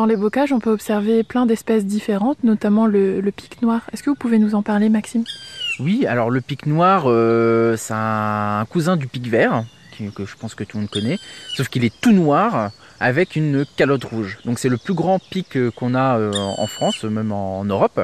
Dans les bocages, on peut observer plein d'espèces différentes, notamment le, pic noir. Est-ce que vous pouvez nous en parler, Maxime? Oui, alors le pic noir, euh, c'est un cousin du pic vert, que je pense que tout le monde connaît, sauf qu'il est tout noir avec une calotte rouge. Donc c'est le plus grand pic euh, qu'on a euh, en France, même en Europe.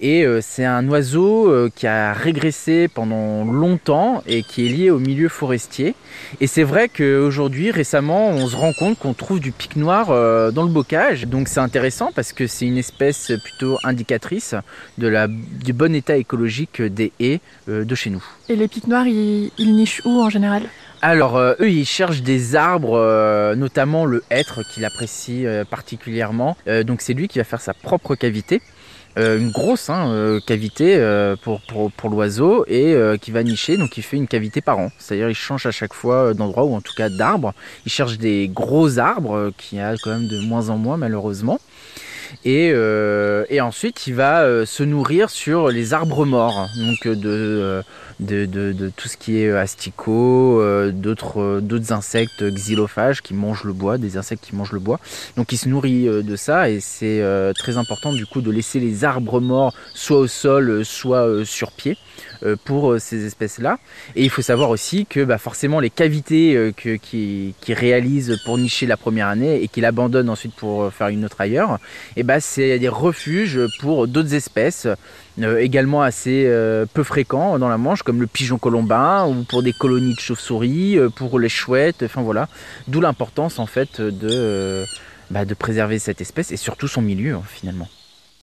Et euh, c'est un oiseau qui a régressé pendant longtemps et qui est lié au milieu forestier. Et c'est vrai qu'aujourd'hui, récemment, on se rend compte qu'on trouve du pic noir dans le bocage. Donc c'est intéressant parce que c'est une espèce plutôt indicatrice de la, du bon état écologique des haies de chez nous. Et les pics noirs, ils nichent où en général? Alors, euh, eux, ils cherchent des arbres, euh, notamment le hêtre qu'il apprécie euh, particulièrement. donc, c'est lui qui va faire sa propre cavité. une grosse hein, cavité pour, pour, l'oiseau et qui va nicher, donc il fait une cavité par an. C'est-à-dire il change à chaque fois d'endroit ou en tout cas d'arbres. Il cherche des gros arbres qui a quand même de moins en moins malheureusement. Et, et ensuite il va se nourrir sur les arbres morts, donc de de, tout ce qui est euh, asticots, euh, euh, d'autres insectes xylophages qui mangent le bois, des insectes qui mangent le bois. Donc il se nourrit de ça et c'est très important du coup de laisser les arbres morts soit au sol, soit sur pied pour ces espèces-là. Et il faut savoir aussi que bah, forcément les cavités qu'ils réalisent pour nicher la première année et qu'ils abandonnent ensuite pour faire une autre ailleurs, bah, c'est des refuges pour d'autres espèces euh, également assez euh, peu fréquents dans la Manche, comme le pigeon colombin ou pour des colonies de chauves-souris, euh, pour les chouettes, enfin voilà. D'où l'importance en fait de, bah, préserver cette espèce et surtout son milieu hein, finalement.